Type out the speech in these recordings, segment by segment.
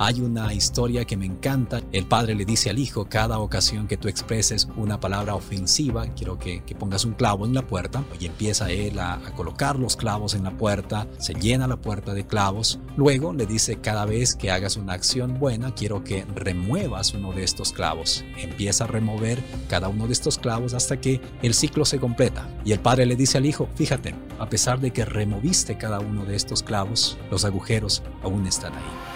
Hay una historia que me encanta. El padre le dice al hijo, cada ocasión que tú expreses una palabra ofensiva, quiero que, pongas un clavo en la puerta y empieza él a, a colocar los clavos en la puerta, se llena la puerta de clavos. Luego le dice, cada vez que hagas una acción buena, quiero que remuevas uno de estos clavos. Empieza a remover cada uno de estos clavos hasta que el ciclo se completa. Y el padre le dice al hijo, fíjate, a pesar de que removiste cada uno de estos clavos, los agujeros aún están ahí.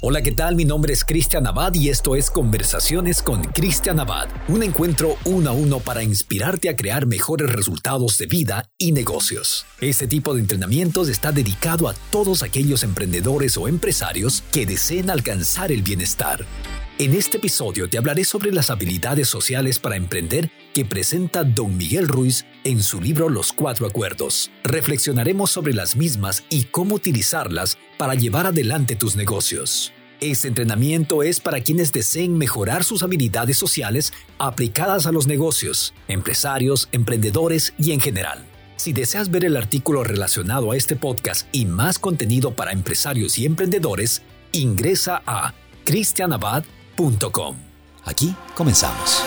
Hola, ¿qué tal? Mi nombre es Cristian Abad y esto es Conversaciones con Cristian Abad, un encuentro uno a uno para inspirarte a crear mejores resultados de vida y negocios. Este tipo de entrenamientos está dedicado a todos aquellos emprendedores o empresarios que deseen alcanzar el bienestar. En este episodio te hablaré sobre las habilidades sociales para emprender que presenta don Miguel Ruiz en su libro Los Cuatro Acuerdos. Reflexionaremos sobre las mismas y cómo utilizarlas para llevar adelante tus negocios. Este entrenamiento es para quienes deseen mejorar sus habilidades sociales aplicadas a los negocios, empresarios, emprendedores y en general. Si deseas ver el artículo relacionado a este podcast y más contenido para empresarios y emprendedores, ingresa a cristianabad.com. Aquí comenzamos.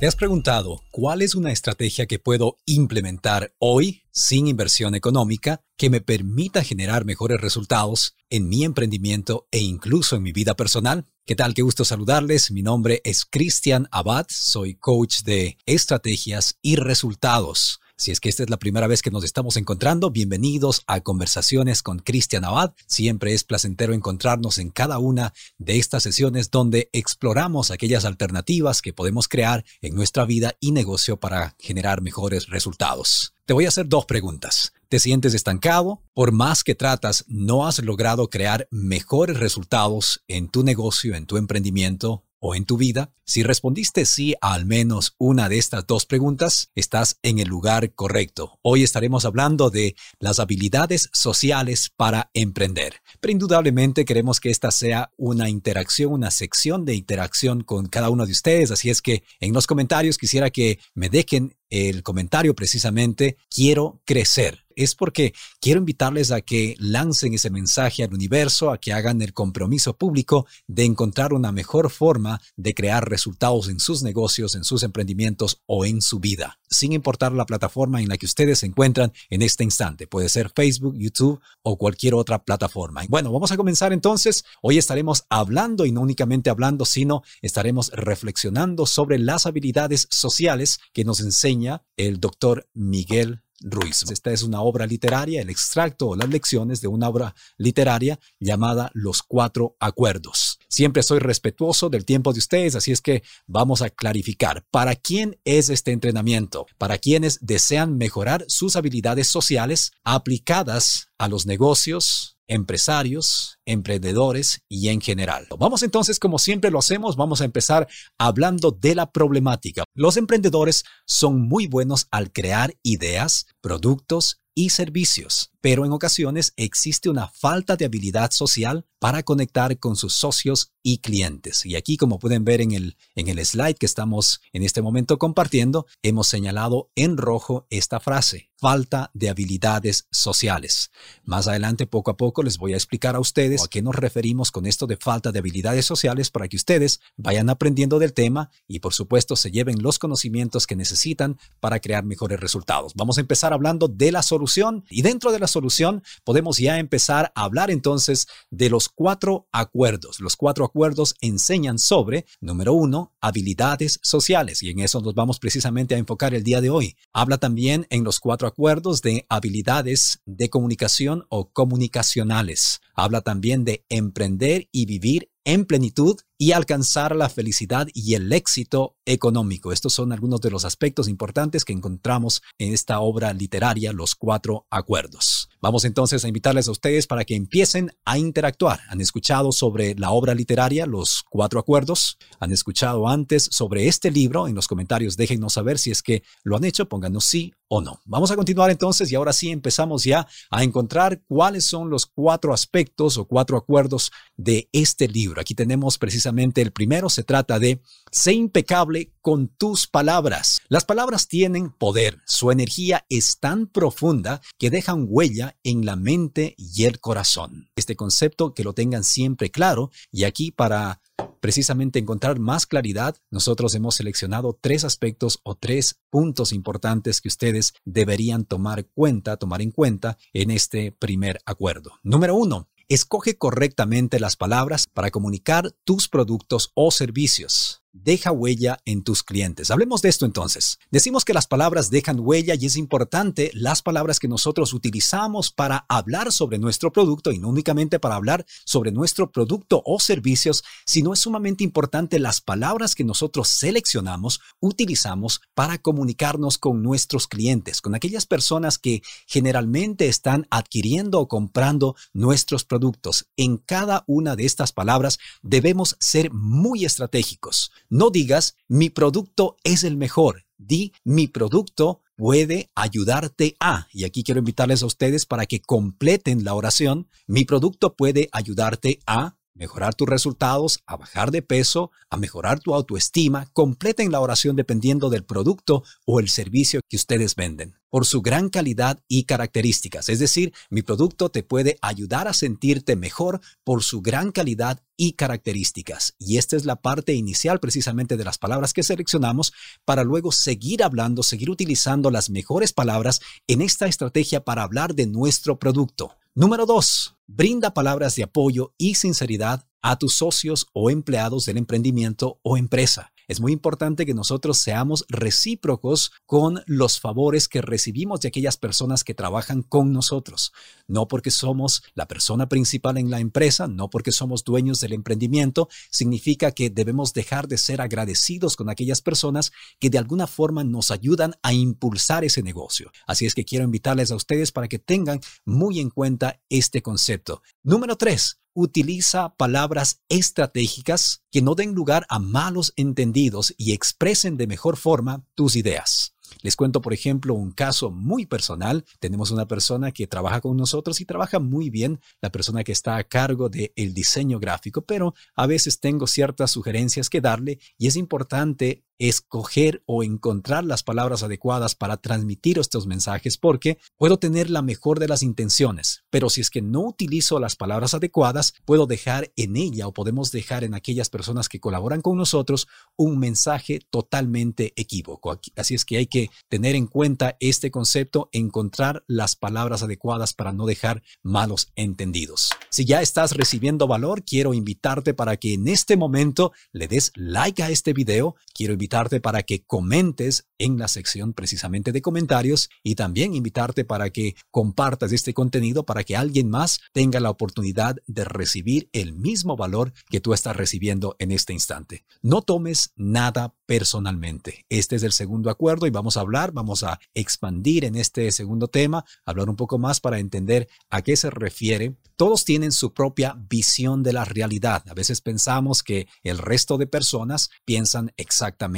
¿Te has preguntado cuál es una estrategia que puedo implementar hoy sin inversión económica que me permita generar mejores resultados en mi emprendimiento e incluso en mi vida personal? ¿Qué tal? Qué gusto saludarles. Mi nombre es Cristian Abad, soy coach de estrategias y resultados. Si es que esta es la primera vez que nos estamos encontrando, bienvenidos a Conversaciones con Cristian Abad. Siempre es placentero encontrarnos en cada una de estas sesiones donde exploramos aquellas alternativas que podemos crear en nuestra vida y negocio para generar mejores resultados. Te voy a hacer dos preguntas. ¿Te sientes estancado? Por más que tratas, ¿no has logrado crear mejores resultados en tu negocio, en tu emprendimiento o en tu vida? Si respondiste sí a al menos una de estas dos preguntas, estás en el lugar correcto. Hoy estaremos hablando de las habilidades sociales para emprender. Pero indudablemente queremos que esta sea una interacción, una sección de interacción con cada uno de ustedes. Así es que en los comentarios quisiera que me dejen el comentario precisamente, quiero crecer es porque quiero invitarles a que lancen ese mensaje al universo, a que hagan el compromiso público de encontrar una mejor forma de crear resultados en sus negocios, en sus emprendimientos o en su vida, sin importar la plataforma en la que ustedes se encuentran en este instante. Puede ser Facebook, YouTube o cualquier otra plataforma. Bueno, vamos a comenzar entonces. Hoy estaremos hablando y no únicamente hablando, sino estaremos reflexionando sobre las habilidades sociales que nos enseña el doctor Miguel Ruiz. Esta es una obra literaria, el extracto o las lecciones de una obra literaria llamada Los Cuatro Acuerdos. Siempre soy respetuoso del tiempo de ustedes, así es que vamos a clarificar para quién es este entrenamiento, para quienes desean mejorar sus habilidades sociales aplicadas a los negocios, empresarios, emprendedores y en general. Vamos entonces, como siempre lo hacemos, vamos a empezar hablando de la problemática. Los emprendedores son muy buenos al crear ideas, productos y servicios, pero en ocasiones existe una falta de habilidad social para conectar con sus socios y clientes. Y aquí, como pueden ver en el, en el slide que estamos en este momento compartiendo, hemos señalado en rojo esta frase, falta de habilidades sociales. Más adelante, poco a poco, les voy a explicar a ustedes a qué nos referimos con esto de falta de habilidades sociales para que ustedes vayan aprendiendo del tema y, por supuesto, se lleven los conocimientos que necesitan para crear mejores resultados. Vamos a empezar hablando de la solución y dentro de la solución podemos ya empezar a hablar entonces de los cuatro acuerdos. Los cuatro acuerdos enseñan sobre, número uno, habilidades sociales y en eso nos vamos precisamente a enfocar el día de hoy. Habla también en los cuatro acuerdos de habilidades de comunicación o comunicacionales. Habla también de emprender y vivir en plenitud y alcanzar la felicidad y el éxito económico. Estos son algunos de los aspectos importantes que encontramos en esta obra literaria, Los Cuatro Acuerdos. Vamos entonces a invitarles a ustedes para que empiecen a interactuar. ¿Han escuchado sobre la obra literaria, Los Cuatro Acuerdos? ¿Han escuchado antes sobre este libro? En los comentarios déjennos saber si es que lo han hecho, pónganos sí o no. Vamos a continuar entonces y ahora sí empezamos ya a encontrar cuáles son los cuatro aspectos o cuatro acuerdos de este libro. Aquí tenemos precisamente el primero se trata de sé impecable con tus palabras. Las palabras tienen poder, su energía es tan profunda que dejan huella en la mente y el corazón. Este concepto que lo tengan siempre claro y aquí para precisamente encontrar más claridad, nosotros hemos seleccionado tres aspectos o tres puntos importantes que ustedes deberían tomar cuenta, tomar en cuenta en este primer acuerdo. Número uno, Escoge correctamente las palabras para comunicar tus productos o servicios deja huella en tus clientes. Hablemos de esto entonces. Decimos que las palabras dejan huella y es importante las palabras que nosotros utilizamos para hablar sobre nuestro producto y no únicamente para hablar sobre nuestro producto o servicios, sino es sumamente importante las palabras que nosotros seleccionamos, utilizamos para comunicarnos con nuestros clientes, con aquellas personas que generalmente están adquiriendo o comprando nuestros productos. En cada una de estas palabras debemos ser muy estratégicos. No digas, mi producto es el mejor. Di, mi producto puede ayudarte a, y aquí quiero invitarles a ustedes para que completen la oración, mi producto puede ayudarte a mejorar tus resultados, a bajar de peso, a mejorar tu autoestima, completen la oración dependiendo del producto o el servicio que ustedes venden por su gran calidad y características. Es decir, mi producto te puede ayudar a sentirte mejor por su gran calidad y características. Y esta es la parte inicial precisamente de las palabras que seleccionamos para luego seguir hablando, seguir utilizando las mejores palabras en esta estrategia para hablar de nuestro producto. Número dos, brinda palabras de apoyo y sinceridad a tus socios o empleados del emprendimiento o empresa. Es muy importante que nosotros seamos recíprocos con los favores que recibimos de aquellas personas que trabajan con nosotros. No porque somos la persona principal en la empresa, no porque somos dueños del emprendimiento, significa que debemos dejar de ser agradecidos con aquellas personas que de alguna forma nos ayudan a impulsar ese negocio. Así es que quiero invitarles a ustedes para que tengan muy en cuenta este concepto. Número tres, utiliza palabras estratégicas que no den lugar a malos entendidos y expresen de mejor forma tus ideas. Les cuento, por ejemplo, un caso muy personal. Tenemos una persona que trabaja con nosotros y trabaja muy bien, la persona que está a cargo del el diseño gráfico, pero a veces tengo ciertas sugerencias que darle y es importante escoger o encontrar las palabras adecuadas para transmitir estos mensajes porque puedo tener la mejor de las intenciones, pero si es que no utilizo las palabras adecuadas, puedo dejar en ella o podemos dejar en aquellas personas que colaboran con nosotros un mensaje totalmente equívoco. Así es que hay que tener en cuenta este concepto, encontrar las palabras adecuadas para no dejar malos entendidos. Si ya estás recibiendo valor, quiero invitarte para que en este momento le des like a este video, quiero invitarte para que comentes en la sección precisamente de comentarios y también invitarte para que compartas este contenido para que alguien más tenga la oportunidad de recibir el mismo valor que tú estás recibiendo en este instante. No tomes nada personalmente. Este es el segundo acuerdo y vamos a hablar, vamos a expandir en este segundo tema, hablar un poco más para entender a qué se refiere. Todos tienen su propia visión de la realidad. A veces pensamos que el resto de personas piensan exactamente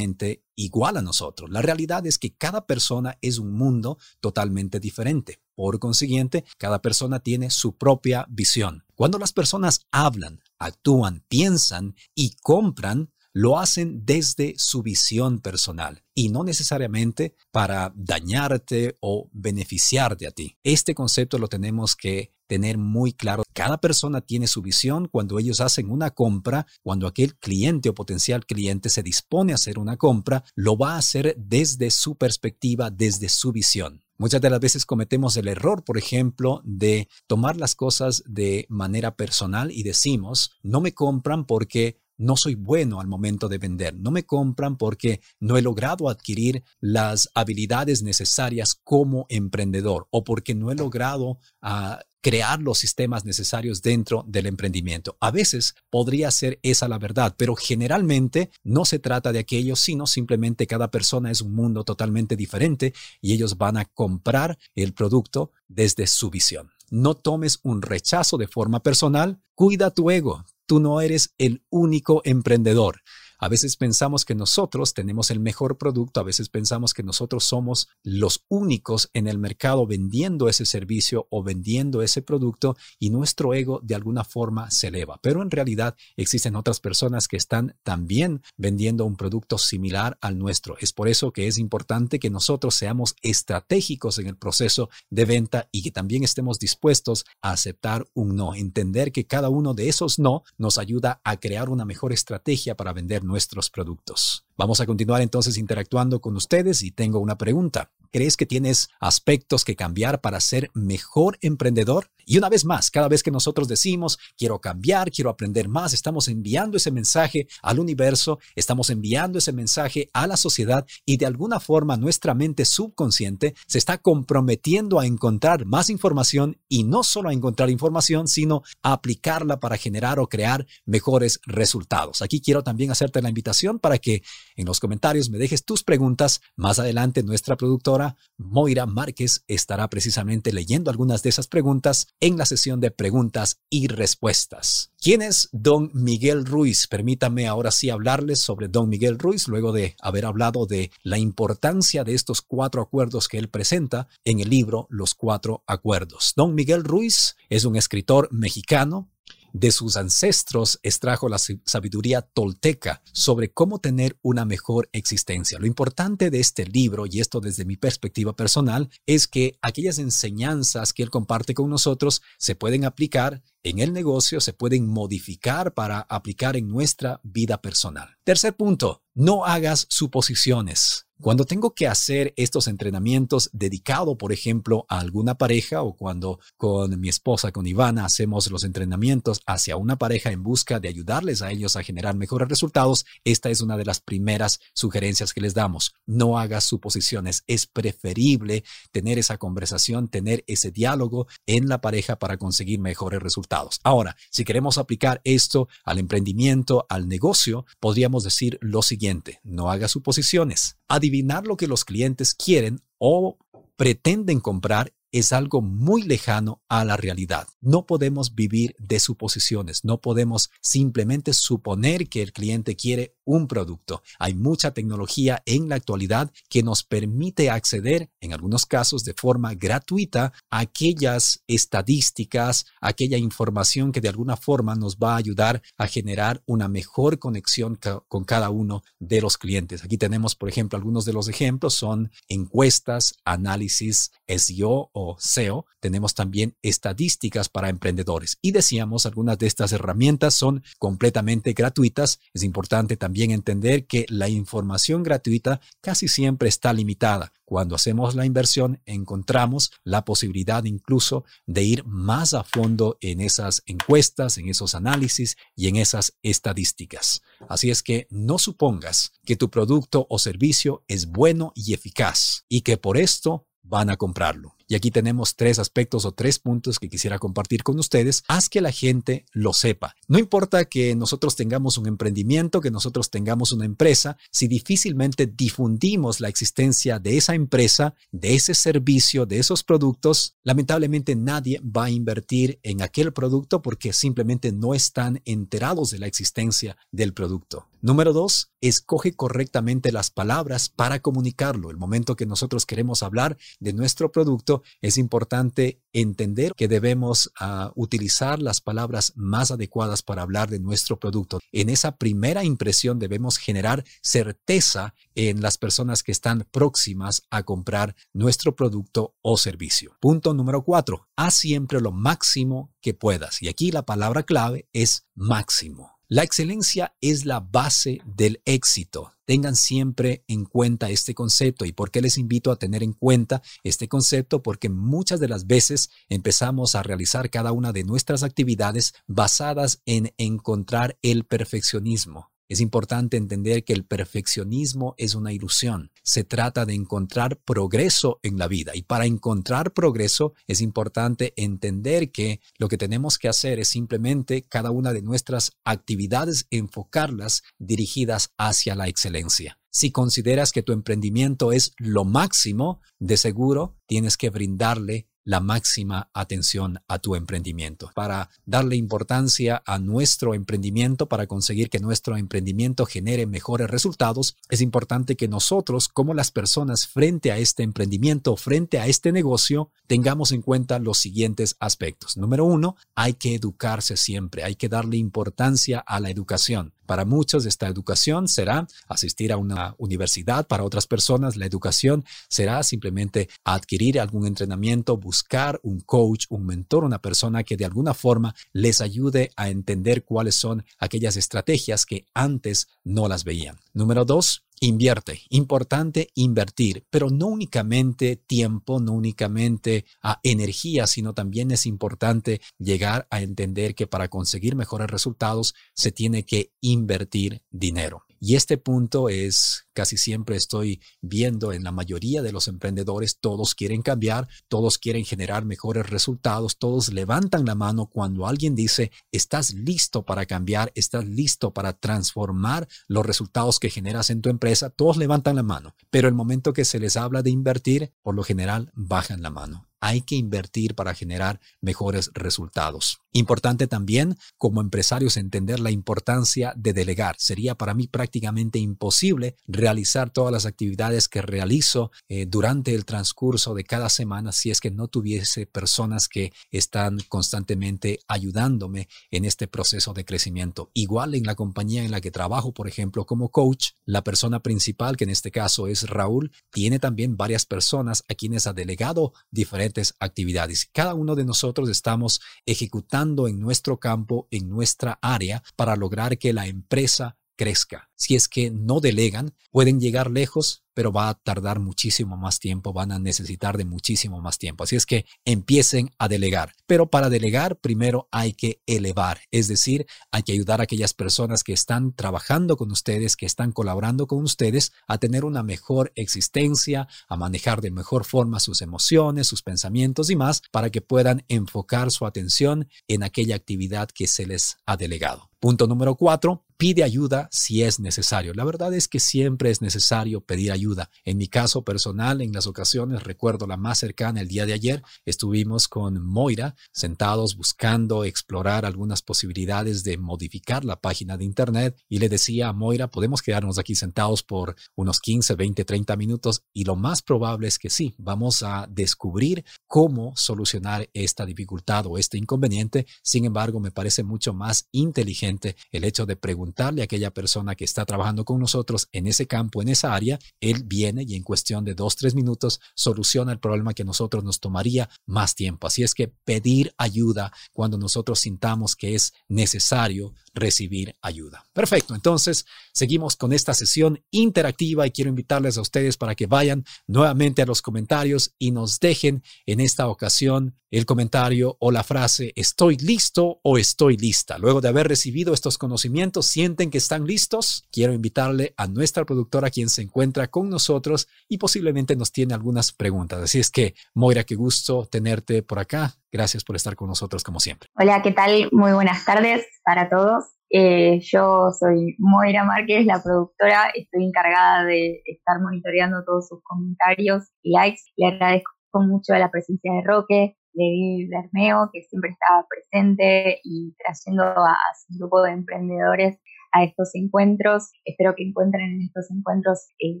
igual a nosotros. La realidad es que cada persona es un mundo totalmente diferente. Por consiguiente, cada persona tiene su propia visión. Cuando las personas hablan, actúan, piensan y compran, lo hacen desde su visión personal y no necesariamente para dañarte o beneficiarte a ti. Este concepto lo tenemos que tener muy claro. Cada persona tiene su visión cuando ellos hacen una compra, cuando aquel cliente o potencial cliente se dispone a hacer una compra, lo va a hacer desde su perspectiva, desde su visión. Muchas de las veces cometemos el error, por ejemplo, de tomar las cosas de manera personal y decimos, no me compran porque no soy bueno al momento de vender, no me compran porque no he logrado adquirir las habilidades necesarias como emprendedor o porque no he logrado ah, crear los sistemas necesarios dentro del emprendimiento. A veces podría ser esa la verdad, pero generalmente no se trata de aquello, sino simplemente cada persona es un mundo totalmente diferente y ellos van a comprar el producto desde su visión. No tomes un rechazo de forma personal, cuida tu ego, tú no eres el único emprendedor. A veces pensamos que nosotros tenemos el mejor producto, a veces pensamos que nosotros somos los únicos en el mercado vendiendo ese servicio o vendiendo ese producto y nuestro ego de alguna forma se eleva. Pero en realidad existen otras personas que están también vendiendo un producto similar al nuestro. Es por eso que es importante que nosotros seamos estratégicos en el proceso de venta y que también estemos dispuestos a aceptar un no, entender que cada uno de esos no nos ayuda a crear una mejor estrategia para vender nuestros productos. Vamos a continuar entonces interactuando con ustedes y tengo una pregunta. ¿Crees que tienes aspectos que cambiar para ser mejor emprendedor? Y una vez más, cada vez que nosotros decimos, quiero cambiar, quiero aprender más, estamos enviando ese mensaje al universo, estamos enviando ese mensaje a la sociedad y de alguna forma nuestra mente subconsciente se está comprometiendo a encontrar más información y no solo a encontrar información, sino a aplicarla para generar o crear mejores resultados. Aquí quiero también hacerte la invitación para que en los comentarios me dejes tus preguntas. Más adelante nuestra productora Moira Márquez estará precisamente leyendo algunas de esas preguntas en la sesión de preguntas y respuestas. ¿Quién es Don Miguel Ruiz? Permítame ahora sí hablarles sobre Don Miguel Ruiz luego de haber hablado de la importancia de estos cuatro acuerdos que él presenta en el libro Los Cuatro Acuerdos. Don Miguel Ruiz es un escritor mexicano de sus ancestros extrajo la sabiduría tolteca sobre cómo tener una mejor existencia. Lo importante de este libro, y esto desde mi perspectiva personal, es que aquellas enseñanzas que él comparte con nosotros se pueden aplicar en el negocio, se pueden modificar para aplicar en nuestra vida personal. Tercer punto, no hagas suposiciones. Cuando tengo que hacer estos entrenamientos dedicado, por ejemplo, a alguna pareja o cuando con mi esposa, con Ivana, hacemos los entrenamientos hacia una pareja en busca de ayudarles a ellos a generar mejores resultados, esta es una de las primeras sugerencias que les damos. No hagas suposiciones. Es preferible tener esa conversación, tener ese diálogo en la pareja para conseguir mejores resultados. Ahora, si queremos aplicar esto al emprendimiento, al negocio, podríamos decir lo siguiente, no hagas suposiciones. Adivinar lo que los clientes quieren o pretenden comprar es algo muy lejano a la realidad. No podemos vivir de suposiciones, no podemos simplemente suponer que el cliente quiere un producto. Hay mucha tecnología en la actualidad que nos permite acceder, en algunos casos de forma gratuita, a aquellas estadísticas, aquella información que de alguna forma nos va a ayudar a generar una mejor conexión con cada uno de los clientes. Aquí tenemos, por ejemplo, algunos de los ejemplos son encuestas, análisis, SEO o SEO. Tenemos también estadísticas para emprendedores. Y decíamos, algunas de estas herramientas son completamente gratuitas. Es importante también entender que la información gratuita casi siempre está limitada. Cuando hacemos la inversión, encontramos la posibilidad incluso de ir más a fondo en esas encuestas, en esos análisis y en esas estadísticas. Así es que no supongas que tu producto o servicio es bueno y eficaz y que por esto van a comprarlo. Y aquí tenemos tres aspectos o tres puntos que quisiera compartir con ustedes. Haz que la gente lo sepa. No importa que nosotros tengamos un emprendimiento, que nosotros tengamos una empresa, si difícilmente difundimos la existencia de esa empresa, de ese servicio, de esos productos, lamentablemente nadie va a invertir en aquel producto porque simplemente no están enterados de la existencia del producto. Número dos, escoge correctamente las palabras para comunicarlo. El momento que nosotros queremos hablar de nuestro producto, es importante entender que debemos ah, utilizar las palabras más adecuadas para hablar de nuestro producto. En esa primera impresión debemos generar certeza en las personas que están próximas a comprar nuestro producto o servicio. Punto número cuatro, haz siempre lo máximo que puedas. Y aquí la palabra clave es máximo. La excelencia es la base del éxito. Tengan siempre en cuenta este concepto. ¿Y por qué les invito a tener en cuenta este concepto? Porque muchas de las veces empezamos a realizar cada una de nuestras actividades basadas en encontrar el perfeccionismo. Es importante entender que el perfeccionismo es una ilusión. Se trata de encontrar progreso en la vida y para encontrar progreso es importante entender que lo que tenemos que hacer es simplemente cada una de nuestras actividades enfocarlas dirigidas hacia la excelencia. Si consideras que tu emprendimiento es lo máximo, de seguro tienes que brindarle la máxima atención a tu emprendimiento, para darle importancia a nuestro emprendimiento, para conseguir que nuestro emprendimiento genere mejores resultados, es importante que nosotros, como las personas frente a este emprendimiento, frente a este negocio, tengamos en cuenta los siguientes aspectos. Número uno, hay que educarse siempre, hay que darle importancia a la educación. Para muchos esta educación será asistir a una universidad, para otras personas la educación será simplemente adquirir algún entrenamiento, buscar un coach, un mentor, una persona que de alguna forma les ayude a entender cuáles son aquellas estrategias que antes no las veían. Número dos, Invierte, importante invertir, pero no únicamente tiempo, no únicamente a ah, energía, sino también es importante llegar a entender que para conseguir mejores resultados se tiene que invertir dinero. Y este punto es casi siempre estoy viendo en la mayoría de los emprendedores, todos quieren cambiar, todos quieren generar mejores resultados, todos levantan la mano cuando alguien dice, estás listo para cambiar, estás listo para transformar los resultados que generas en tu empresa, todos levantan la mano, pero el momento que se les habla de invertir, por lo general bajan la mano hay que invertir para generar mejores resultados. Importante también como empresarios entender la importancia de delegar. Sería para mí prácticamente imposible realizar todas las actividades que realizo eh, durante el transcurso de cada semana si es que no tuviese personas que están constantemente ayudándome en este proceso de crecimiento. Igual en la compañía en la que trabajo, por ejemplo, como coach, la persona principal, que en este caso es Raúl, tiene también varias personas a quienes ha delegado diferentes actividades. Cada uno de nosotros estamos ejecutando en nuestro campo, en nuestra área, para lograr que la empresa crezca. Si es que no delegan, pueden llegar lejos, pero va a tardar muchísimo más tiempo, van a necesitar de muchísimo más tiempo. Así es que empiecen a delegar. Pero para delegar, primero hay que elevar, es decir, hay que ayudar a aquellas personas que están trabajando con ustedes, que están colaborando con ustedes, a tener una mejor existencia, a manejar de mejor forma sus emociones, sus pensamientos y más, para que puedan enfocar su atención en aquella actividad que se les ha delegado. Punto número cuatro, pide ayuda si es necesario. La verdad es que siempre es necesario pedir ayuda. En mi caso personal, en las ocasiones, recuerdo la más cercana el día de ayer, estuvimos con Moira sentados buscando explorar algunas posibilidades de modificar la página de Internet y le decía a Moira, podemos quedarnos aquí sentados por unos 15, 20, 30 minutos y lo más probable es que sí, vamos a descubrir cómo solucionar esta dificultad o este inconveniente. Sin embargo, me parece mucho más inteligente el hecho de preguntar preguntarle a aquella persona que está trabajando con nosotros en ese campo, en esa área, él viene y en cuestión de dos, tres minutos soluciona el problema que nosotros nos tomaría más tiempo. Así es que pedir ayuda cuando nosotros sintamos que es necesario recibir ayuda. Perfecto, entonces seguimos con esta sesión interactiva y quiero invitarles a ustedes para que vayan nuevamente a los comentarios y nos dejen en esta ocasión el comentario o la frase estoy listo o estoy lista. Luego de haber recibido estos conocimientos, sienten que están listos. Quiero invitarle a nuestra productora quien se encuentra con nosotros y posiblemente nos tiene algunas preguntas. Así es que, Moira, qué gusto tenerte por acá. Gracias por estar con nosotros como siempre. Hola, ¿qué tal? Muy buenas tardes para todos. Eh, yo soy Moira Márquez, la productora. Estoy encargada de estar monitoreando todos sus comentarios y likes. Le agradezco mucho la presencia de Roque, de Bermeo, que siempre estaba presente y trayendo a, su grupo de emprendedores a estos encuentros. Espero que encuentren en estos encuentros eh,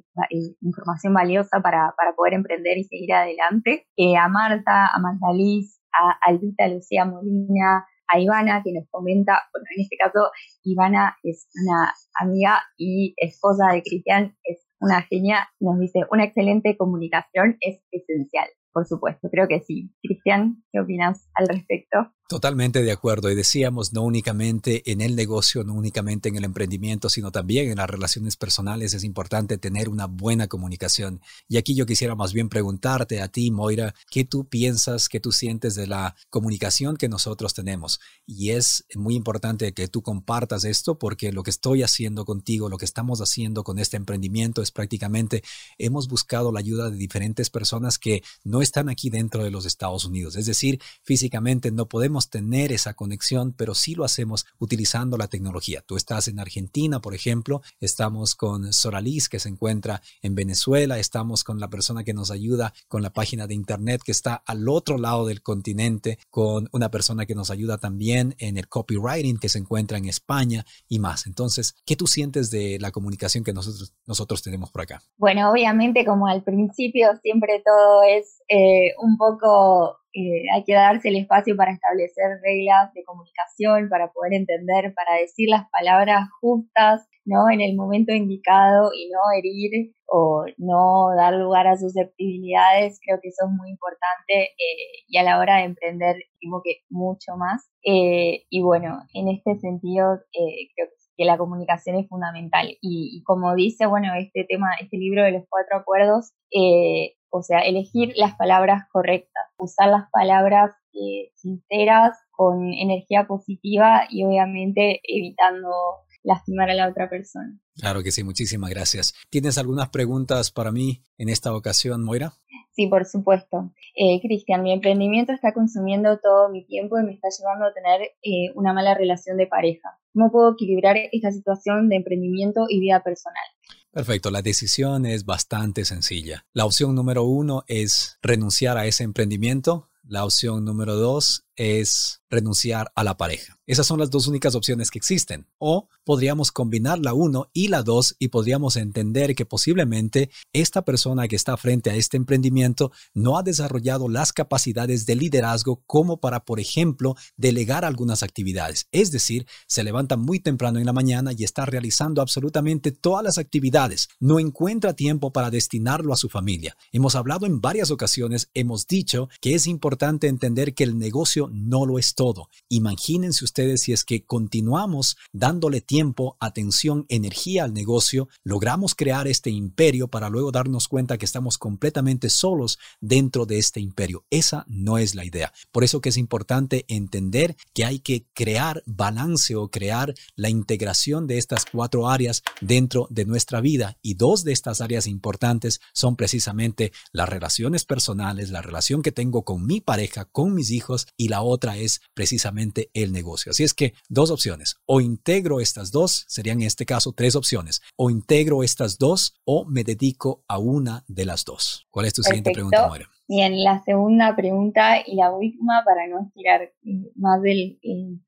eh, información valiosa para, para, poder emprender y seguir adelante. a Marta, a Marta Liz, a Albita Lucía Molina, a Ivana, que nos comenta, bueno, en este caso, Ivana es una amiga y esposa de Cristian, es una genia, nos dice, una excelente comunicación es esencial. Por supuesto, creo que sí. Cristian, ¿qué opinas al respecto? Totalmente de acuerdo. Y decíamos, no únicamente en el negocio, no únicamente en el emprendimiento, sino también en las relaciones personales es importante tener una buena comunicación. Y aquí yo quisiera más bien preguntarte a ti, Moira, ¿qué tú piensas, qué tú sientes de la comunicación que nosotros tenemos? Y es muy importante que tú compartas esto porque lo que estoy haciendo contigo, lo que estamos haciendo con este emprendimiento es prácticamente hemos buscado la ayuda de diferentes personas que no están aquí dentro de los Estados Unidos. Es decir, físicamente no podemos tener esa conexión, pero sí lo hacemos utilizando la tecnología. Tú estás en Argentina, por ejemplo, estamos con Soralis, que se encuentra en Venezuela, estamos con la persona que nos ayuda con la página de internet que está al otro lado del continente, con una persona que nos ayuda también en el copywriting que se encuentra en España y más. Entonces, ¿qué tú sientes de la comunicación que nosotros, nosotros tenemos por acá? Bueno, obviamente como al principio siempre todo es eh, un poco eh, hay que darse el espacio para establecer reglas de comunicación, para poder entender, para decir las palabras justas, ¿no? En el momento indicado y no herir o no dar lugar a susceptibilidades, creo que eso es muy importante eh, y a la hora de emprender, digo que mucho más. Eh, y bueno, en este sentido, creo que la comunicación es fundamental. Y, y, como dice, bueno, este tema, este libro de los cuatro acuerdos, o sea, elegir las palabras correctas, usar las palabras eh, sinceras, con energía positiva y obviamente evitando lastimar a la otra persona. Claro que sí, muchísimas gracias. ¿Tienes algunas preguntas para mí en esta ocasión, Moira? Sí, por supuesto. Eh, Cristian, mi emprendimiento está consumiendo todo mi tiempo y me está llevando a tener eh, una mala relación de pareja. ¿Cómo puedo equilibrar esta situación de emprendimiento y vida personal? Perfecto, la decisión es bastante sencilla. La opción número uno es renunciar a ese emprendimiento. La opción número dos es renunciar a la pareja. Esas son las dos únicas opciones que existen. O podríamos combinar la uno y la dos y podríamos entender que posiblemente esta persona que está frente a este emprendimiento no ha desarrollado las capacidades de liderazgo como para, por ejemplo, delegar algunas actividades. Es decir, se levanta muy temprano en la mañana y está realizando absolutamente todas las actividades. No encuentra tiempo para destinarlo a su familia. Hemos hablado en varias ocasiones, hemos dicho que es importante entender que el negocio no lo es todo. Imagínense ustedes si es que continuamos dándole tiempo, atención, energía al negocio, logramos crear este imperio para luego darnos cuenta que estamos completamente solos dentro de este imperio. Esa no es la idea. Por eso que es importante entender que hay que crear balance o crear la integración de estas cuatro áreas dentro de nuestra vida. Y dos de estas áreas importantes son precisamente las relaciones personales, la relación que tengo con mi pareja, con mis hijos y la otra es precisamente el negocio. Así es que dos opciones. O integro estas dos, serían en este caso tres opciones. O integro estas dos o me dedico a una de las dos. ¿Cuál es tu siguiente pregunta, Moira? Bien, la segunda pregunta y la última para no estirar eh, más del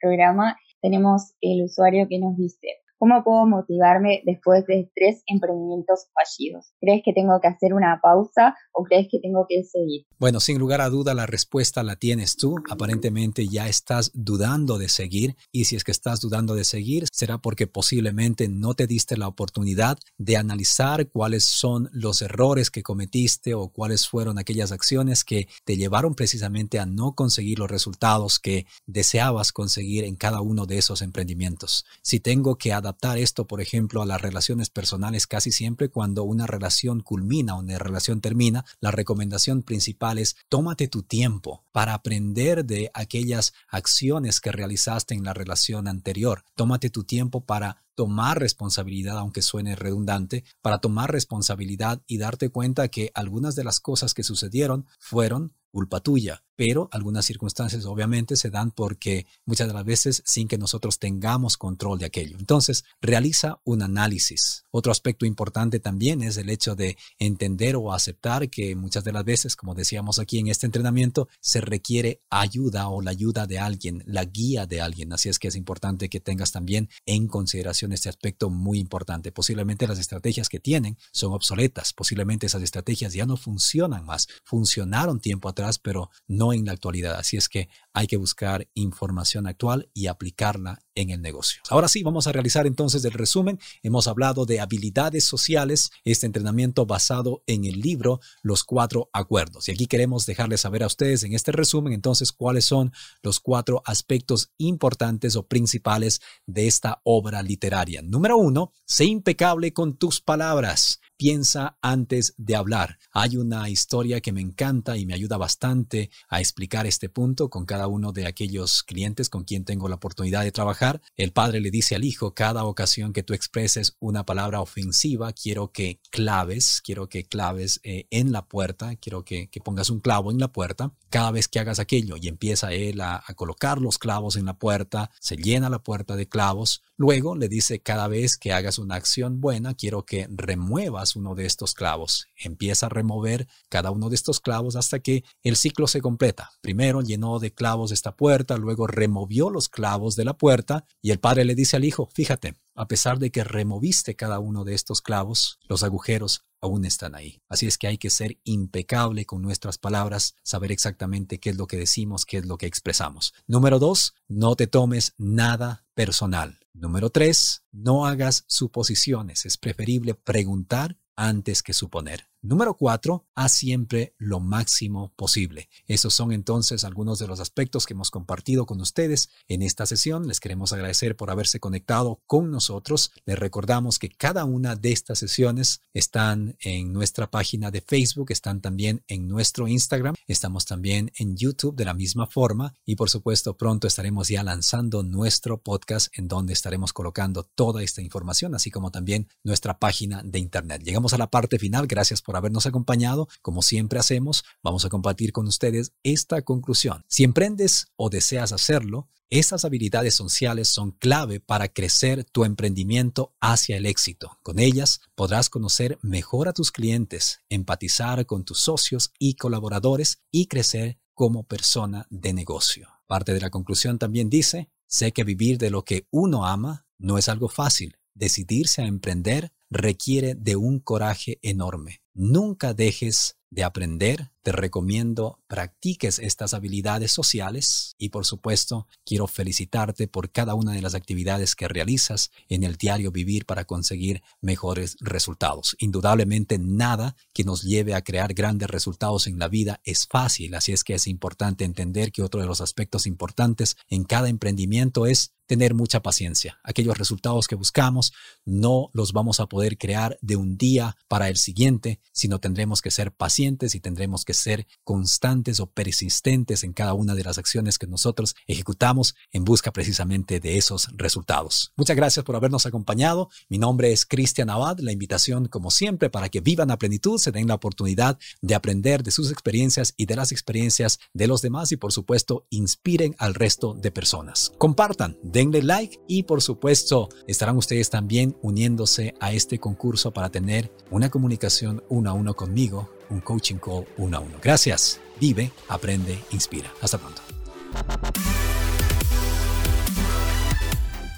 programa, tenemos el usuario que nos dice, ¿Cómo puedo motivarme después de tres emprendimientos fallidos? ¿Crees que tengo que hacer una pausa o crees que tengo que seguir? Bueno, sin lugar a duda la respuesta la tienes tú. Aparentemente ya estás dudando de seguir y si es que estás dudando de seguir será porque posiblemente no te diste la oportunidad de analizar cuáles son los errores que cometiste o cuáles fueron aquellas acciones que te llevaron precisamente a no conseguir los resultados que deseabas conseguir en cada uno de esos emprendimientos. Si tengo que adaptar esto, por ejemplo, a las relaciones personales casi siempre cuando una relación culmina o una relación termina, la recomendación principal es tómate tu tiempo para aprender de aquellas acciones que realizaste en la relación anterior. Tómate tu tiempo para tomar responsabilidad, aunque suene redundante, para tomar responsabilidad y darte cuenta que algunas de las cosas que sucedieron fueron culpa tuya, pero algunas circunstancias obviamente se dan porque muchas de las veces sin que nosotros tengamos control de aquello. Entonces, realiza un análisis. Otro aspecto importante también es el hecho de entender o aceptar que muchas de las veces, como decíamos aquí en este entrenamiento, se requiere ayuda o la ayuda de alguien, la guía de alguien. Así es que es importante que tengas también en consideración este aspecto muy importante. Posiblemente las estrategias que tienen son obsoletas, posiblemente esas estrategias ya no funcionan más, funcionaron tiempo atrás, pero no en la actualidad. Así es que hay que buscar información actual y aplicarla en el negocio. Ahora sí, vamos a realizar entonces el resumen. Hemos hablado de habilidades sociales, este entrenamiento basado en el libro Los Cuatro Acuerdos. Y aquí queremos dejarles saber a ustedes en este resumen entonces cuáles son los cuatro aspectos importantes o principales de esta obra literaria. Número uno, sé impecable con tus palabras. Piensa antes de hablar. Hay una historia que me encanta y me ayuda bastante a explicar este punto con cada uno de aquellos clientes con quien tengo la oportunidad de trabajar. El padre le dice al hijo, cada ocasión que tú expreses una palabra ofensiva, quiero que claves, quiero que claves eh, en la puerta, quiero que, pongas un clavo en la puerta cada vez que hagas aquello y empieza él a, a colocar los clavos en la puerta, se llena la puerta de clavos, luego le dice cada vez que hagas una acción buena, quiero que remuevas uno de estos clavos. Empieza a remover cada uno de estos clavos hasta que el ciclo se completa. Primero llenó de clavos esta puerta, luego removió los clavos de la puerta y el padre le dice al hijo, fíjate, a pesar de que removiste cada uno de estos clavos, los agujeros aún están ahí. Así es que hay que ser impecable con nuestras palabras, saber exactamente qué es lo que decimos, qué es lo que expresamos. Número dos, no te tomes nada personal. Número tres, no hagas suposiciones. Es preferible preguntar antes que suponer. Número cuatro, haz siempre lo máximo posible. Esos son entonces algunos de los aspectos que hemos compartido con ustedes en esta sesión. Les queremos agradecer por haberse conectado con nosotros. Les recordamos que cada una de estas sesiones están en nuestra página de Facebook, están también en nuestro Instagram, estamos también en YouTube de la misma forma y por supuesto pronto estaremos ya lanzando nuestro podcast en donde estaremos colocando toda esta información, así como también nuestra página de Internet. Llegamos a la parte final. Gracias por habernos acompañado. Como siempre hacemos, vamos a compartir con ustedes esta conclusión. Si emprendes o deseas hacerlo, estas habilidades sociales son clave para crecer tu emprendimiento hacia el éxito. Con ellas podrás conocer mejor a tus clientes, empatizar con tus socios y colaboradores y crecer como persona de negocio. Parte de la conclusión también dice, sé que vivir de lo que uno ama no es algo fácil. Decidirse a emprender requiere de un coraje enorme. Nunca dejes de aprender, te recomiendo practiques estas habilidades sociales y por supuesto quiero felicitarte por cada una de las actividades que realizas en el diario vivir para conseguir mejores resultados. Indudablemente nada que nos lleve a crear grandes resultados en la vida es fácil, así es que es importante entender que otro de los aspectos importantes en cada emprendimiento es tener mucha paciencia. Aquellos resultados que buscamos no los vamos a poder crear de un día para el siguiente, sino tendremos que ser pacientes y tendremos que ser constantes o persistentes en cada una de las acciones que nosotros ejecutamos en busca precisamente de esos resultados. Muchas gracias por habernos acompañado. Mi nombre es Cristian Abad. La invitación, como siempre, para que vivan a plenitud, se den la oportunidad de aprender de sus experiencias y de las experiencias de los demás y, por supuesto, inspiren al resto de personas. Compartan, denle like y, por supuesto, estarán ustedes también uniéndose a este concurso para tener una comunicación uno a uno conmigo, un coaching call uno a uno. Gracias. Vive, aprende, inspira. Hasta pronto.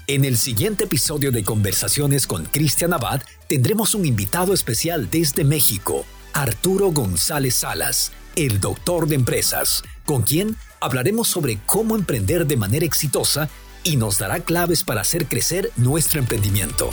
En el siguiente episodio de Conversaciones con Cristian Abad tendremos un invitado especial desde México, Arturo González Salas, el doctor de empresas, con quien hablaremos sobre cómo emprender de manera exitosa y nos dará claves para hacer crecer nuestro emprendimiento.